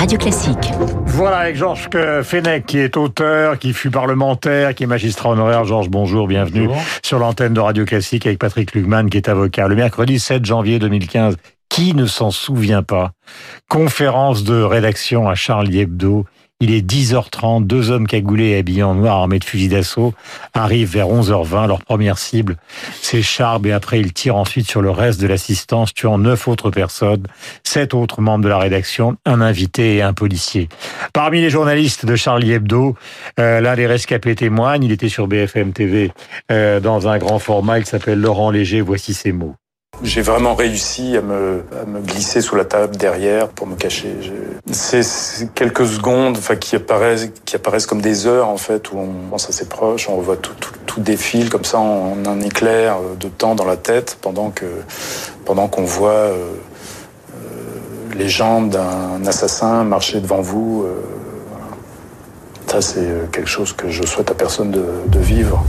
Radio Classique. Voilà, avec Georges Fenech, qui est auteur, qui fut parlementaire, qui est magistrat honoraire. Georges, bonjour, bienvenue Bonjour. sur l'antenne de Radio Classique avec Patrick Lugman, qui est avocat. Le mercredi 7 janvier 2015, qui ne s'en souvient pas? Conférence de rédaction à Charlie Hebdo. Il est 10h30, deux hommes cagoulés et habillés en noir armés de fusils d'assaut arrivent vers 11h20. Leur première cible, c'est Charb et après ils tirent ensuite sur le reste de l'assistance, tuant neuf autres personnes, sept autres membres de la rédaction, un invité et un policier. Parmi les journalistes de Charlie Hebdo, euh, l'un des rescapés témoigne, il était sur BFM TV euh, dans un grand format, il s'appelle Laurent Léger, voici ses mots. J'ai vraiment réussi à me, à me glisser sous la table derrière pour me cacher. C'est quelques secondes enfin, qui, apparaissent, qui apparaissent comme des heures en fait, où on pense assez proche, on voit tout, tout, tout défile comme ça en un éclair de temps dans la tête pendant que pendant qu'on voit euh, euh, les jambes d'un assassin marcher devant vous. euh. Ça c'est euh, quelque chose que je souhaite à personne de, de vivre.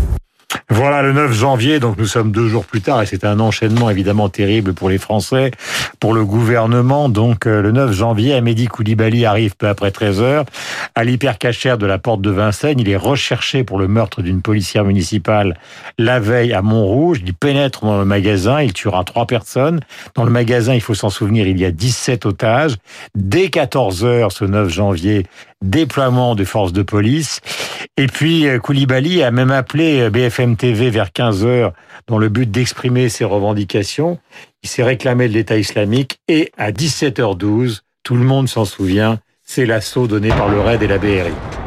Voilà le 9 janvier, donc nous sommes deux jours plus tard et c'est un enchaînement évidemment terrible pour les Français, pour le gouvernement. Donc euh, le 9 janvier, Amédi Koulibaly arrive peu après 13 heures à l'hypercachère de la porte de Vincennes. Il est recherché pour le meurtre d'une policière municipale la veille à Montrouge. Il pénètre dans le magasin, il tuera trois personnes. Dans le magasin, il faut s'en souvenir, il y a 17 otages. Dès 14 heures, ce 9 janvier, déploiement des forces de police. Et puis euh, Koulibaly a même appelé euh, BFM TV vers 15 heures dans le but d'exprimer ses revendications. Il s'est réclamé de l'État islamique et à 17h12, tout le monde s'en souvient, c'est l'assaut donné par le RAID et la BRI.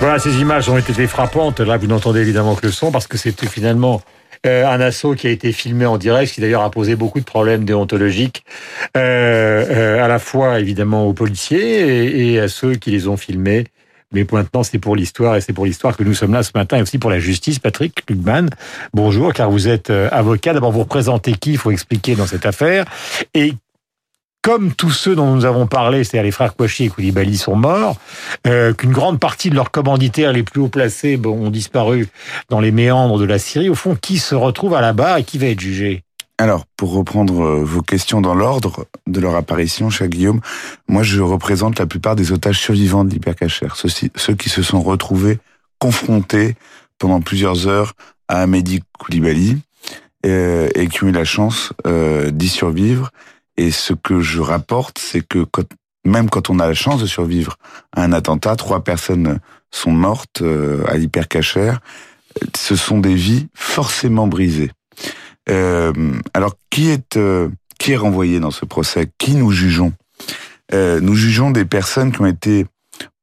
Voilà, ces images ont été frappantes. Là, vous n'entendez évidemment que le son parce que c'était finalement euh, un assaut qui a été filmé en direct, ce qui d'ailleurs a posé beaucoup de problèmes déontologiques, euh, euh, à la fois évidemment aux policiers et, et à ceux qui les ont filmés. Mais maintenant, c'est pour l'histoire et c'est pour l'histoire que nous sommes là ce matin et aussi pour la justice. Patrick Lugman, bonjour, car vous êtes euh, avocat. D'abord, vous représentez qui? Il faut expliquer dans cette affaire. Et comme tous ceux dont nous avons parlé, c'est-à-dire les frères Kouachi et Koulibaly sont morts, euh, qu'une grande partie de leurs commanditaires les plus haut placés ont disparu dans les méandres de la Syrie, au fond, qui se retrouve à la barre et qui va être jugé? Alors, pour reprendre euh, vos questions dans l'ordre de leur apparition, cher Guillaume, moi je représente la plupart des otages survivants de l'hypercachère, ceux, ceux qui se sont retrouvés confrontés pendant plusieurs heures à Amédi Koulibaly euh, et qui ont eu la chance d'y survivre. Et ce que je rapporte, c'est que quand, même quand on a la chance de survivre à un attentat, trois personnes sont mortes euh, à l'hypercachère. Ce sont des vies forcément brisées. Euh, alors, qui est euh, qui est renvoyé dans ce procès? Qui nous jugeons? Euh, Nous jugeons des personnes qui ont été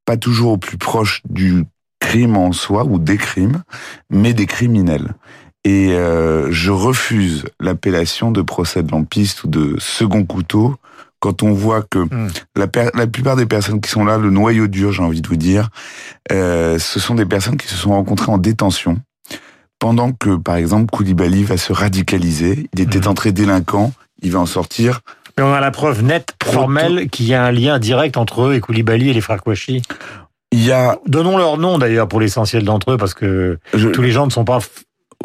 pas toujours au plus proche du crime en soi ou des crimes, mais des criminels. Et euh, je refuse l'appellation de procès de lampiste ou de second couteau quand on voit que Mm. la, la plupart des personnes qui sont là, le noyau dur, j'ai envie de vous dire, euh, ce sont des personnes qui se sont rencontrées en détention pendant que, par exemple, Koulibaly va se radicaliser. Il était Mhm. entré délinquant, il va en sortir. Mais on a la preuve nette, formelle, qu'il y a un lien direct entre eux et Koulibaly et les frères Kouachi. Il y a, Donnons leur nom d'ailleurs pour l'essentiel d'entre eux, parce que je- tous les gens ne sont pas...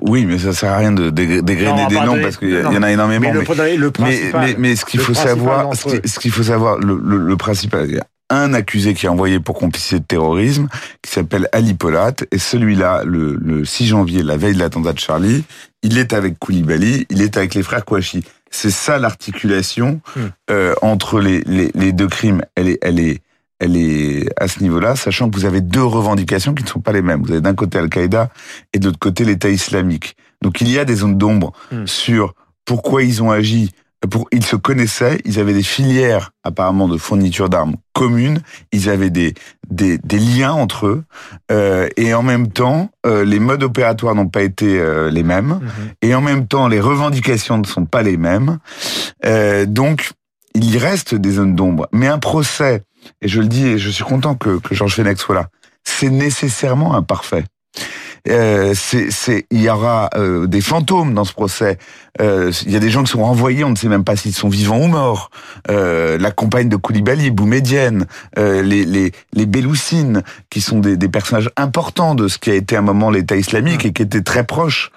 oui, mais ça sert à rien de dégrainer des noms parce qu'il y, en a énormément. Mais mais- le Mais, principal... mais, mais ce qu'il faut savoir, ce qui- ce qu'il faut savoir, le, le, le principal, il y a un accusé qui est envoyé pour complicité de terrorisme, qui s'appelle Ali Polat, et celui-là, le, le 6 janvier, la veille de l'attentat de Charlie, il est avec Koulibaly, il est avec les frères Kouachi. C'est ça l'articulation Hmm. euh, entre les, les, les deux crimes. Elle est, elle est, elle est à ce niveau-là, sachant que vous avez deux revendications qui ne sont pas les mêmes. Vous avez d'un côté Al-Qaïda et de l'autre côté l'État islamique. Donc il y a des zones d'ombre Hmm. sur pourquoi ils ont agi. Pour, ils se connaissaient, ils avaient des filières apparemment de fourniture d'armes communes, ils avaient des, des, des liens entre eux, euh, et en même temps, euh, les modes opératoires n'ont pas été euh, les mêmes, Mhm. et en même temps, les revendications ne sont pas les mêmes. Euh, donc, il y reste des zones d'ombre. Mais un procès, et je le dis, et je suis content que, que Georges Fenech soit là, c'est nécessairement imparfait. Euh, c'est, il y aura euh, des fantômes dans ce procès. Euh, il y a des gens qui sont renvoyés, on ne sait même pas s'ils sont vivants ou morts. Euh, la compagne de Koulibaly, Boumedienne, euh, les, les, les qui sont des, des personnages importants de ce qui a été un moment l'État islamique et qui étaient très proches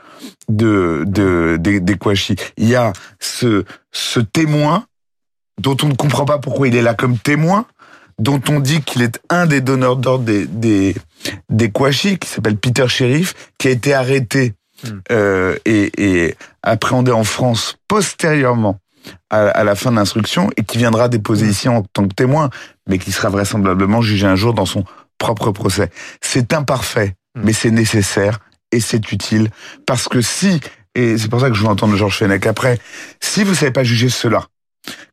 de, de des, des Kouachi. Il y a ce, ce témoin dont on ne comprend pas pourquoi il est là comme témoin, dont on dit qu'il est un des donneurs d'ordre des, des, des Kouachi, qui s'appelle Peter Sheriff, qui a été arrêté Hmm. euh, et, et appréhendé en France postérieurement à, à la fin de l'instruction et qui viendra déposer ici en tant que témoin, mais qui sera vraisemblablement jugé un jour dans son propre procès. C'est imparfait, Hmm. mais c'est nécessaire et c'est utile parce que si, et c'est pour ça que je veux entendre Georges Fenech après, si vous savez pas juger ceux-là,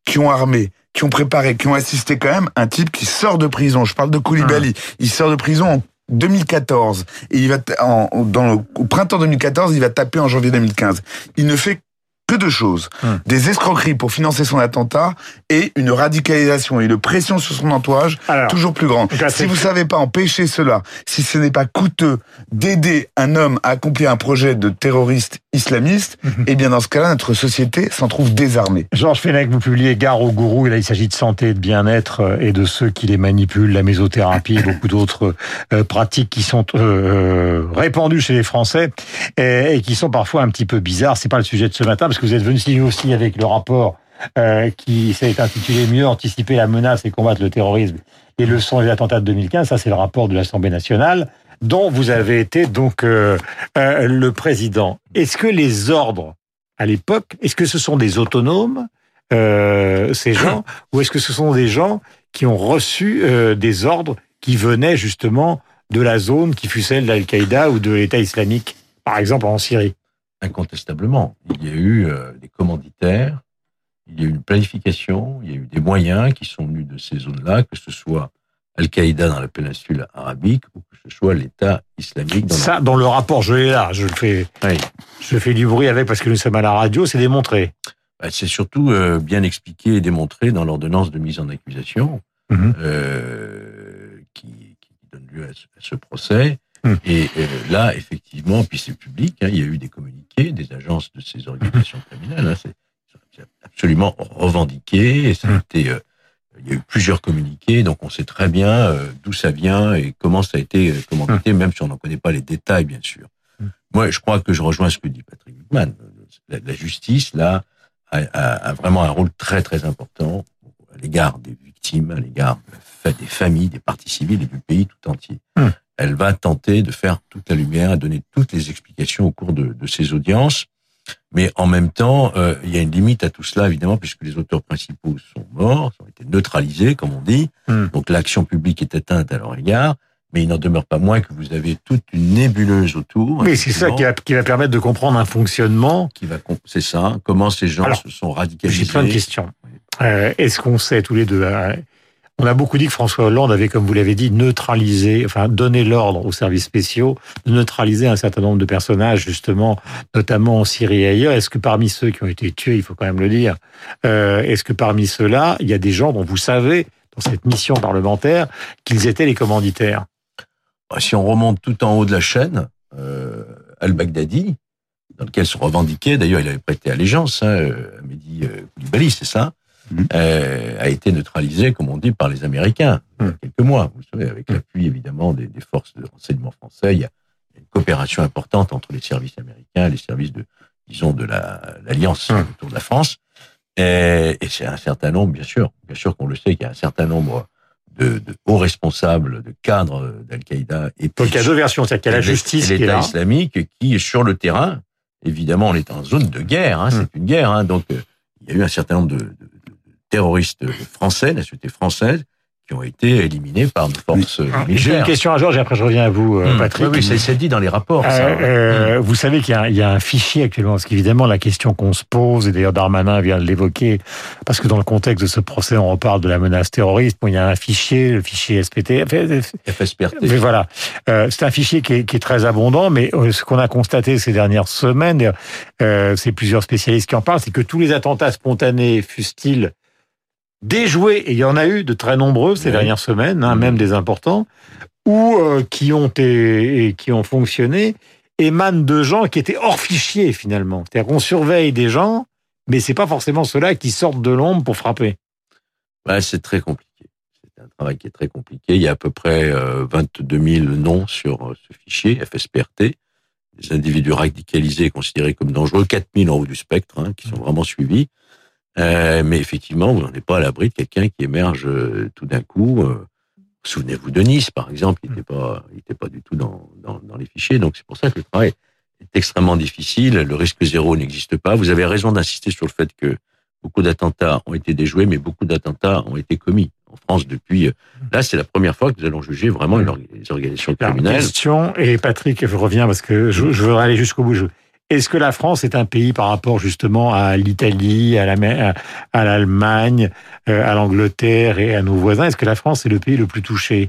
qui ont armé, qui ont préparé, qui ont assisté quand même un type qui sort de prison. Je parle de Koulibaly. Il sort de prison en 2014 et il va t- en, dans le, au printemps 2014, il va taper en janvier 2015. Il ne fait que deux choses Hum. des escroqueries pour financer son attentat et une radicalisation et une pression sur son entourage Alors, toujours plus grande. Si vous savez pas empêcher cela, si ce n'est pas coûteux d'aider un homme à accomplir un projet de terroriste islamiste, Mhm. eh bien dans ce cas-là, notre société s'en trouve désarmée. Georges Fenech, vous publiez Gare aux gourous, et là il s'agit de santé et de bien-être euh, et de ceux qui les manipulent, la mésothérapie et beaucoup d'autres euh, pratiques qui sont euh, répandues chez les Français et, et qui sont parfois un petit peu bizarres. C'est pas le sujet de ce matin parce que vous êtes venu aussi avec le rapport euh, qui s'est intitulé Mieux anticiper la menace et combattre le terrorisme, les leçons des attentats de 2015. Ça c'est le rapport de l'Assemblée nationale dont vous avez été donc euh, euh, le président. Est-ce que les ordres à l'époque, est-ce que ce sont des autonomes euh, ces gens, ou est-ce que ce sont des gens qui ont reçu des ordres qui venaient justement de la zone qui fut celle d'Al-Qaïda ou de l'État islamique, par exemple en Syrie? Incontestablement. Il y a eu des commanditaires, il y a eu une planification, il y a eu des moyens qui sont venus de ces zones-là, que ce soit Al-Qaïda dans la péninsule arabique ou que ce soit l'État islamique dans Ça, dans le rapport, je l'ai là, je le fais, Oui. je fais du bruit avec parce que nous sommes à la radio, c'est démontré. Bah, C'est surtout euh, bien expliqué et démontré dans l'ordonnance de mise en accusation Mhm. euh, qui, qui donne lieu à ce, à ce procès. Mhm. Et euh, là, effectivement, puis c'est public, hein, il y a eu des communiqués des agences de ces organisations criminelles. hein, c'est absolument revendiqué. Et ça a Mhm. été, il y a eu plusieurs communiqués, donc on sait très bien euh, d'où ça vient et comment ça a été euh, commandité, même si on n'en connaît pas les détails, bien sûr. Mhm. Moi, je crois que je rejoins ce que dit Patrick Wittmann. La, la justice, là, a, a- a vraiment un rôle très très important à l'égard des victimes, à l'égard des familles, des parties civiles et du pays tout entier. Hum. Elle va tenter de faire toute la lumière, à donner toutes les explications au cours de, de ces audiences. Mais en même temps, euh, il y a une limite à tout cela, évidemment, puisque les auteurs principaux sont morts, ont été neutralisés, comme on dit. Hum. Donc l'action publique est atteinte à leur égard. Mais il n'en demeure pas moins que vous avez toute une nébuleuse autour. Oui, c'est ça qui va, qui va permettre de comprendre un fonctionnement. qui va, c'est ça. Comment ces gens Alors, se sont radicalisés. J'ai plein de questions. Euh, Est-ce qu'on sait tous les deux euh, On a beaucoup dit que François Hollande avait, comme vous l'avez dit, neutralisé, enfin donné l'ordre aux services spéciaux de neutraliser un certain nombre de personnages, justement, notamment en Syrie et ailleurs. Est-ce que parmi ceux qui ont été tués, il faut quand même le dire, euh, est-ce que parmi ceux-là, il y a des gens dont vous savez, dans cette mission parlementaire, qu'ils étaient les commanditaires? Bah, Si on remonte tout en haut de la chaîne, euh, Al-Baghdadi, dans lequel se revendiquait, d'ailleurs il avait prêté allégeance hein, euh, Mehdi Koulibaly, c'est ça, Mhm. euh, a été neutralisé, comme on dit, par les Américains, il y a Mhm. quelques mois, vous savez, avec l'appui évidemment des, des forces de renseignement français. Il y a une coopération importante entre les services américains et les services de, disons, de la- l'Alliance Mhm. autour de la France. Et, et c'est un certain nombre, bien sûr, bien sûr qu'on le sait, qu'il y a un certain nombre de, de hauts responsables, de cadres d'Al-Qaïda et Donc il y a deux versions, c'est-à-dire qu'il y a la justice et l'État islamique qui sur le terrain. Évidemment, on est en zone de guerre, hein, Mm. c'est une guerre. Hein, donc, euh, il y a eu un certain nombre de- de terroristes français, la société française, qui ont été éliminés par nos forces euh, J'ai une question à Georges et après je reviens à vous, euh, Mm. Patrick. Oui, oui, c'est dit dans les rapports. ça. Euh, euh, Vous savez qu'il y, a un- il y a un fichier actuellement, parce qu'évidemment la question qu'on se pose, et d'ailleurs Darmanin vient de l'évoquer, parce que dans le contexte de ce procès, on reparle de la menace terroriste. Bon, il y a un fichier, le fichier SPT. FSPRT. Mais voilà, Euh, c'est un fichier qui est, qui est très abondant, mais euh, ce qu'on a constaté ces dernières semaines, euh, c'est plusieurs spécialistes qui en parlent, c'est que tous les attentats spontanés, fussent-ils déjoués, et il y en a eu de très nombreux ces Oui. dernières semaines, hein, même des importants, ou euh, qui ont et, et qui ont fonctionné émanent de gens qui étaient hors fichier finalement. C'est-à-dire qu'on surveille des gens, mais c'est pas forcément ceux-là qui sortent de l'ombre pour frapper. Bah, c'est très compliqué. C'est un travail qui est très compliqué. Il y a à peu près euh, 22 000 noms sur euh, ce fichier FSPRT. Des individus radicalisés considérés comme dangereux, 4 000 en haut du spectre, hein, qui sont vraiment suivis. Euh, mais effectivement, vous n'en êtes pas à l'abri de quelqu'un qui émerge euh, tout d'un coup. Euh, Souvenez-vous de Nice, par exemple, il n'était pas, il était pas du tout dans, dans, dans les fichiers. Donc c'est pour ça que le travail est extrêmement difficile. Le risque zéro n'existe pas. Vous avez raison d'insister sur le fait que beaucoup d'attentats ont été déjoués, mais beaucoup d'attentats ont été commis en France depuis. Là, c'est la première fois que nous allons juger vraiment les organisations La criminelles. question, et Patrick, je reviens parce que je, je voudrais aller jusqu'au bout. Je- Est-ce que la France est un pays par rapport justement à l'Italie, à la- à l'Allemagne, euh, à l'Angleterre et à nos voisins? Est-ce que la France est le pays le plus touché?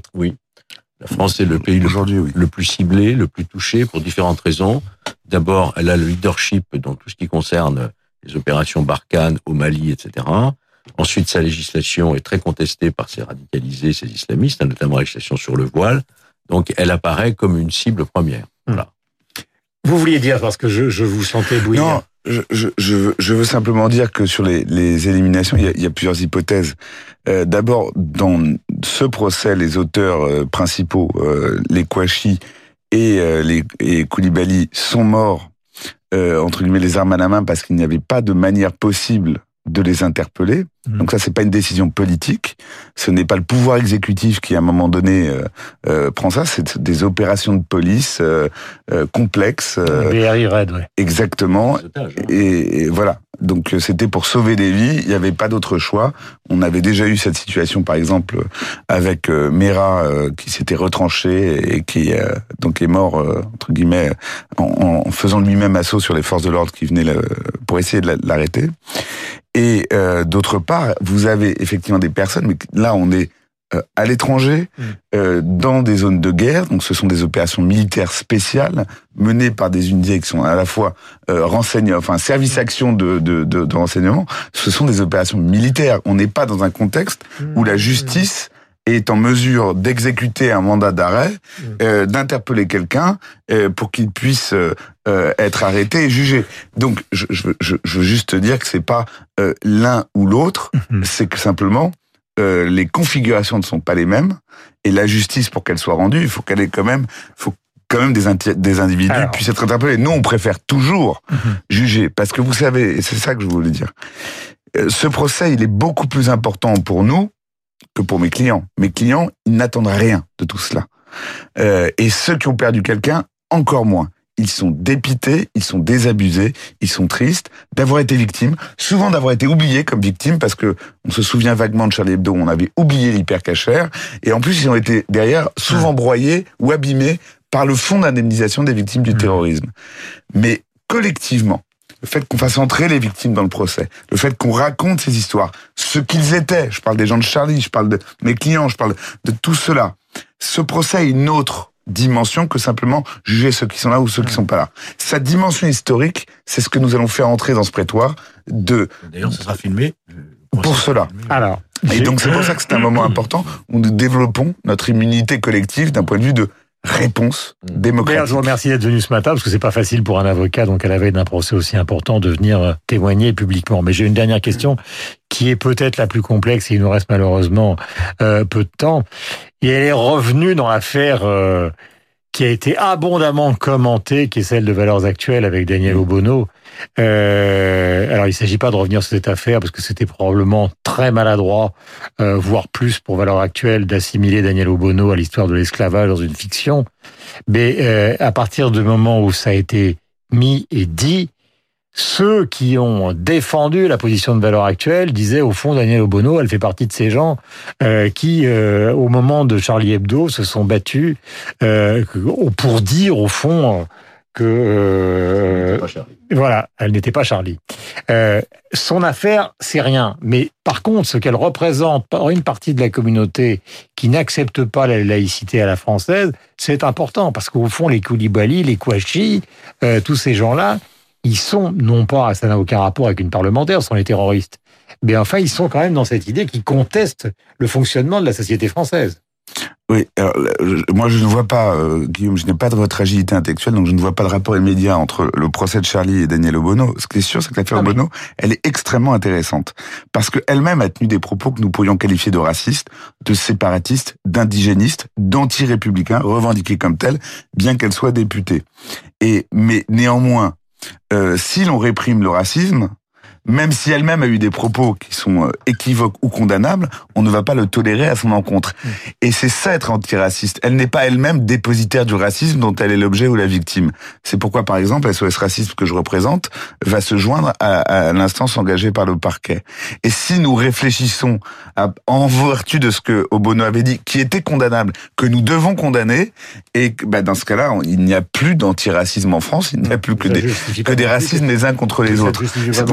La France est le pays le Aujourd'hui, oui. le plus ciblé, le plus touché pour différentes raisons. D'abord, elle a le leadership dans tout ce qui concerne les opérations Barkhane au Mali, etc. Ensuite, sa législation est très contestée par ces radicalisés, ces islamistes, hein, notamment la législation sur le voile. Donc, elle apparaît comme une cible première. Vous vouliez dire, parce que je, je vous sentais bouillir. Non, je, je, je, veux, je veux simplement dire que sur les, les éliminations, il y, a, il y a plusieurs hypothèses. Euh, D'abord, dans ce procès, les auteurs euh, principaux, euh, les Kouachi et euh, les et Koulibaly, sont morts, euh, entre guillemets, les armes à la main, parce qu'il n'y avait pas de manière possible de les interpeller. Mhm. Donc ça, c'est pas une décision politique. Ce n'est pas le pouvoir exécutif qui, à un moment donné, euh, euh, prend ça. C'est des opérations de police euh, euh, complexes. euh, BRI Red, ouais. exactement. Otages, hein. Et, et voilà. Donc euh, c'était pour sauver des vies. Il n'y avait pas d'autre choix. On avait déjà eu cette situation, par exemple, avec euh, Mera euh, qui s'était retranché et qui donc est mort entre guillemets en, en faisant lui-même assaut sur les forces de l'ordre qui venaient pour essayer de la- de l'arrêter. Et euh, d'autre part, vous avez effectivement des personnes, mais là on est à l'étranger, Mm. euh, dans des zones de guerre. Donc ce sont des opérations militaires spéciales menées par des unités qui sont à la fois euh, renseignements, enfin service action de, de, de, de renseignement. Ce sont des opérations militaires. On n'est pas dans un contexte où la justice est en mesure d'exécuter un mandat d'arrêt, euh, d'interpeller quelqu'un euh, pour qu'il puisse euh, euh, être arrêté et jugé. Donc, je, je, veux- je, je veux juste te dire que c'est pas euh, l'un ou l'autre, Mhm. c'est que simplement euh, les configurations ne sont pas les mêmes et la justice pour qu'elle soit rendue, il faut qu'elle ait quand même, faut quand même des, inti- des individus Alors. puissent être interpellés. Nous, on préfère toujours Mhm. juger parce que vous savez, et c'est ça que je voulais dire. euh, Ce procès, il est beaucoup plus important pour nous que pour mes clients. Mes clients, ils n'attendent rien de tout cela. Euh, et ceux qui ont perdu quelqu'un, encore moins. Ils sont dépités, ils sont désabusés, ils sont tristes d'avoir été victimes, souvent d'avoir été oubliés comme victimes parce que on se souvient vaguement de Charlie Hebdo, on avait oublié l'hypercachère et en plus ils ont été derrière souvent broyés ou abîmés par le fonds d'indemnisation des victimes du terrorisme. Mais collectivement, le fait qu'on fasse entrer les victimes dans le procès, le fait qu'on raconte ces histoires, ce qu'ils étaient, je parle des gens de Charlie, je parle de mes clients, je parle de tout cela, ce procès a une autre dimension que simplement juger ceux qui sont là ou ceux qui sont pas là. Sa dimension historique, c'est ce que nous allons faire entrer dans ce prétoire de D'ailleurs, ça sera filmé. Pour cela. filmé. Alors, et donc c'est pour ça que c'est un moment important où nous développons notre immunité collective d'un point de vue de réponse Mm. D'ailleurs, démocratique. je vous remercie d'être venu ce matin parce que c'est pas facile pour un avocat, donc à la veille d'un procès aussi important, de venir euh, témoigner publiquement. Mais j'ai une dernière question qui est peut-être la plus complexe et il nous reste malheureusement euh, peu de temps. Et elle est revenue dans l'affaire euh, qui a été abondamment commentée, qui est celle de Valeurs Actuelles avec Daniel Obono. Euh, alors, il s'agit pas de revenir sur cette affaire parce que c'était probablement très maladroit, euh, voire plus pour Valeurs Actuelles, d'assimiler Daniel Obono à l'histoire de l'esclavage dans une fiction. Mais euh, à partir du moment où ça a été mis et dit, ceux qui ont défendu la position de valeur actuelle disaient au fond Daniel Obono, elle fait partie de ces gens euh, qui, euh, au moment de Charlie Hebdo, se sont battus euh, pour dire au fond que euh, voilà, elle n'était pas Charlie. Euh, son affaire, c'est rien. Mais par contre, ce qu'elle représente par une partie de la communauté qui n'accepte pas la laïcité à la française, c'est important parce qu'au fond, les Koulibaly, les Kouachi, euh, tous ces gens-là, ils sont non pas, ça n'a aucun rapport avec une parlementaire, ce sont les terroristes. Mais enfin, ils sont quand même dans cette idée qui conteste le fonctionnement de la société française. Oui, alors, moi je ne vois pas, euh, Guillaume, je n'ai pas de votre agilité intellectuelle, donc je ne vois pas de rapport immédiat entre le procès de Charlie et Daniel Obono. Ce qui est sûr, c'est que l'affaire Ah oui. Obono, elle est extrêmement intéressante. Parce qu'elle-même a tenu des propos que nous pourrions qualifier de racistes, de séparatistes, d'indigénistes, d'anti-républicains, revendiqués comme tels, bien qu'elle soit députée. Et, mais néanmoins, si l'on réprime le racisme, même si elle-même a eu des propos qui sont euh, équivoques ou condamnables, on ne va pas le tolérer à son encontre. Et c'est ça être antiraciste. Elle n'est pas elle-même dépositaire du racisme dont elle est l'objet ou la victime. C'est pourquoi, par exemple, SOS Racisme que je représente va se joindre à, à l'instance engagée par le parquet. Et si nous réfléchissons à- en vertu de ce que Obono avait dit, qui était condamnable, que nous devons condamner, et bah, dans ce cas-là, on- il n'y a plus d'antiracisme en France, il n'y a plus que des, que des racismes les uns contre les autres.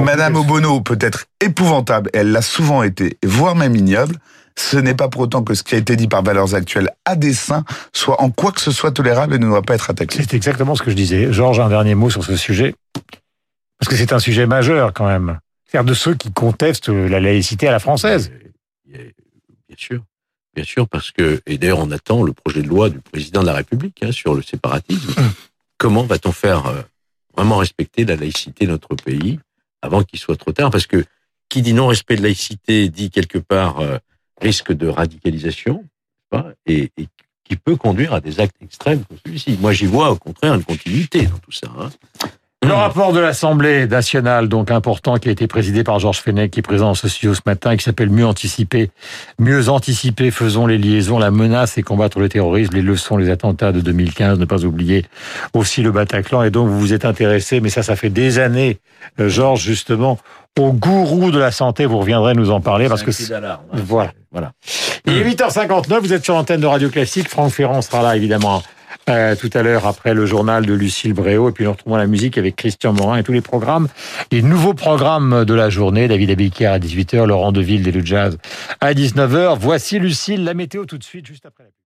Madame que- Obono peut être épouvantable, elle l'a souvent été, voire même ignoble. Ce n'est pas pour autant que ce qui a été dit par Valeurs Actuelles à dessein soit en quoi que ce soit tolérable et ne doit pas être attaqué. C'est exactement ce que je disais. Georges, un dernier mot sur ce sujet. Parce que c'est un sujet majeur quand même. C'est-à-dire de ceux qui contestent la laïcité à la française. Euh, Bien sûr, bien sûr, parce que et d'ailleurs on attend le projet de loi du président de la République hein, sur le séparatisme. Comment va-t-on faire euh, vraiment respecter la laïcité de notre pays avant qu'il soit trop tard Parce que qui dit non-respect de laïcité dit quelque part euh, risque de radicalisation et qui peut conduire à des actes extrêmes comme celui-ci. Moi, j'y vois au contraire une continuité dans tout ça. hein. Le rapport de l'Assemblée nationale, donc important, qui a été présidé par Georges Fenech, qui est présent dans ce studio ce matin, et qui s'appelle Mieux anticiper. Mieux anticiper, faisons les liaisons, la menace et combattre le terrorisme, les leçons, les attentats de 2015, ne pas oublier aussi le Bataclan. Et donc, vous vous êtes intéressé, mais ça, ça fait des années, euh, Georges, justement, au gourou de la santé. Vous reviendrez nous en parler parce que d'alarme, hein. Voilà. voilà. Il est 8h59, vous êtes sur l'antenne de Radio Classique. Franck Ferrand sera là, évidemment, euh, tout à l'heure après le journal de Lucille Bréau. Et puis nous retrouvons la musique avec Christian Morin et tous les programmes. Les nouveaux programmes de la journée. David Abiquier à 18h, Laurent Deville des Jazz à 19h. Voici Lucille, la météo tout de suite, juste après la.